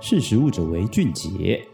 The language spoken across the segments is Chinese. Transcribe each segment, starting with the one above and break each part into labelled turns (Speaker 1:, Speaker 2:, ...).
Speaker 1: 识时务者为俊杰。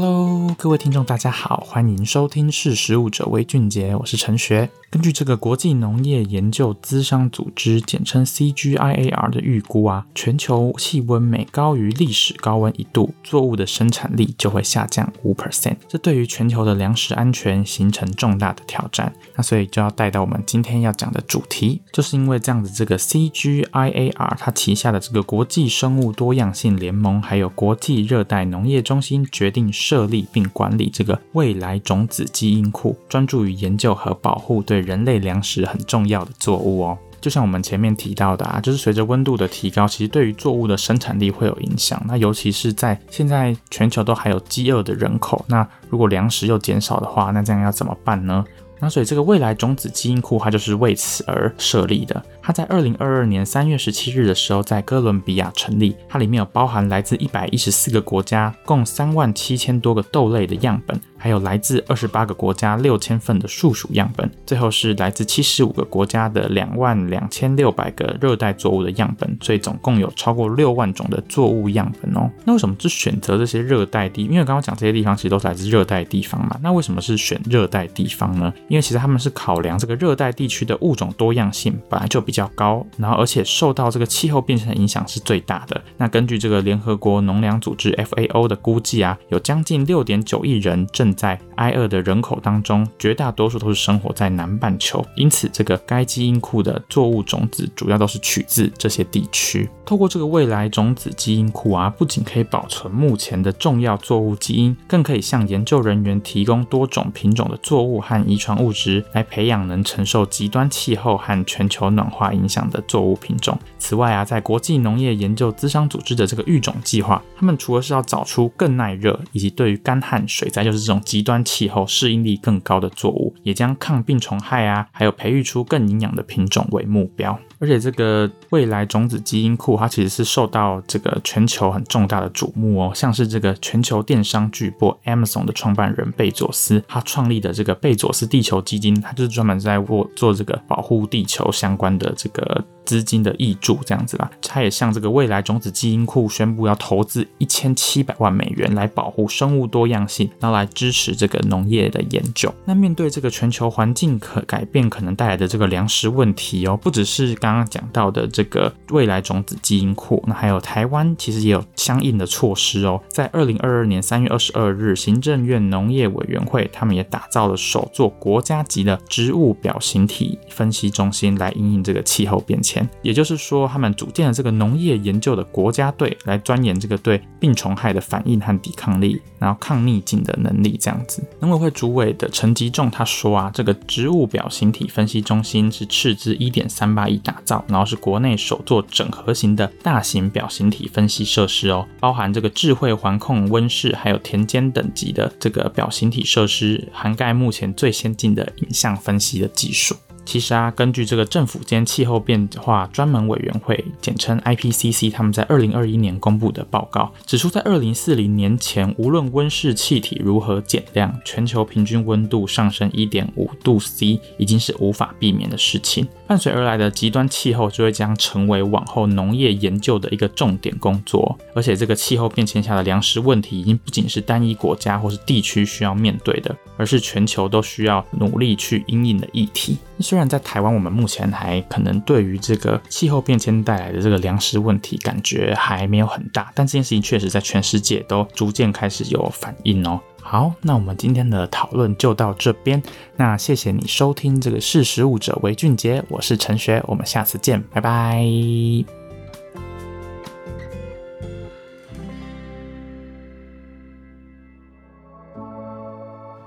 Speaker 2: Hello，各位听众，大家好，欢迎收听《识食物者为俊杰》，我是陈学。根据这个国际农业研究资商组织，简称 CGIAR 的预估啊，全球气温每高于历史高温一度，作物的生产力就会下降五 percent。这对于全球的粮食安全形成重大的挑战。那所以就要带到我们今天要讲的主题，就是因为这样子，这个 CGIAR 它旗下的这个国际生物多样性联盟，还有国际热带农业中心决定设立并管理这个未来种子基因库，专注于研究和保护对人类粮食很重要的作物哦，就像我们前面提到的啊，就是随着温度的提高，其实对于作物的生产力会有影响。那尤其是在现在全球都还有饥饿的人口，那如果粮食又减少的话，那这样要怎么办呢？那所以这个未来种子基因库它就是为此而设立的。它在二零二二年三月十七日的时候在哥伦比亚成立，它里面有包含来自一百一十四个国家，共三万七千多个豆类的样本。还有来自二十八个国家六千份的树薯样本，最后是来自七十五个国家的两万两千六百个热带作物的样本，所以总共有超过六万种的作物样本哦。那为什么是选择这些热带地？因为刚刚讲这些地方其实都是来自热带地方嘛。那为什么是选热带地方呢？因为其实他们是考量这个热带地区的物种多样性本来就比较较高，然后而且受到这个气候变迁的影响是最大的。那根据这个联合国农粮组织 FAO 的估计啊，有将近六点九亿人正在挨饿的人口当中，绝大多数都是生活在南半球，因此这个该基因库的作物种子主要都是取自这些地区。透过这个未来种子基因库啊，不仅可以保存目前的重要作物基因，更可以向研究人员提供多种品种的作物和遗传物质，来培养能承受极端气候和全球暖化影响的作物品种。此外啊，在国际农业研究资商组织的这个育种计划，他们除了是要找出更耐热以及对于干旱水灾就是这种极端气候适应力更高的作物，也将抗病虫害啊，还有培育出更营养的品种为目标。而且这个未来种子基因库，它其实是受到这个全球很重大的瞩目哦。像是这个全球电商巨擘 Amazon 的创办人贝佐斯，他创立的这个贝佐斯地球基金，他就是专门在做做这个保护地球相关的这个。资金的挹注这样子啦，他也向这个未来种子基因库宣布要投资一千七百万美元来保护生物多样性，然后来支持这个农业的研究。那面对这个全球环境可改变可能带来的这个粮食问题哦，不只是刚刚讲到的这个未来种子基因库，那还有台湾其实也有相应的措施哦。在二零二二年三月二十二日，行政院农业委员会他们也打造了首座国家级的植物表型体分析中心，来因应这个气候变迁。也就是说，他们组建了这个农业研究的国家队，来钻研这个对病虫害的反应和抵抗力，然后抗逆境的能力。这样子，农委会主委的陈吉仲他说啊，这个植物表型体分析中心是斥资一点三八亿打造，然后是国内首座整合型的大型表型体分析设施哦，包含这个智慧环控温室，还有田间等级的这个表型体设施，涵盖目前最先进的影像分析的技术。其实啊，根据这个政府间气候变化专门委员会，简称 IPCC，他们在二零二一年公布的报告指出，在二零四零年前，无论温室气体如何减量，全球平均温度上升一点五度 C 已经是无法避免的事情。伴随而来的极端气候就会将成为往后农业研究的一个重点工作。而且，这个气候变迁下的粮食问题已经不仅是单一国家或是地区需要面对的，而是全球都需要努力去因应的议题。虽然在台湾，我们目前还可能对于这个气候变迁带来的这个粮食问题感觉还没有很大，但这件事情确实在全世界都逐渐开始有反应哦。好，那我们今天的讨论就到这边。那谢谢你收听这个识时务者为俊杰，我是陈学，我们下次见，拜拜。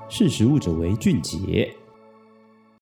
Speaker 1: 识时务者为俊杰。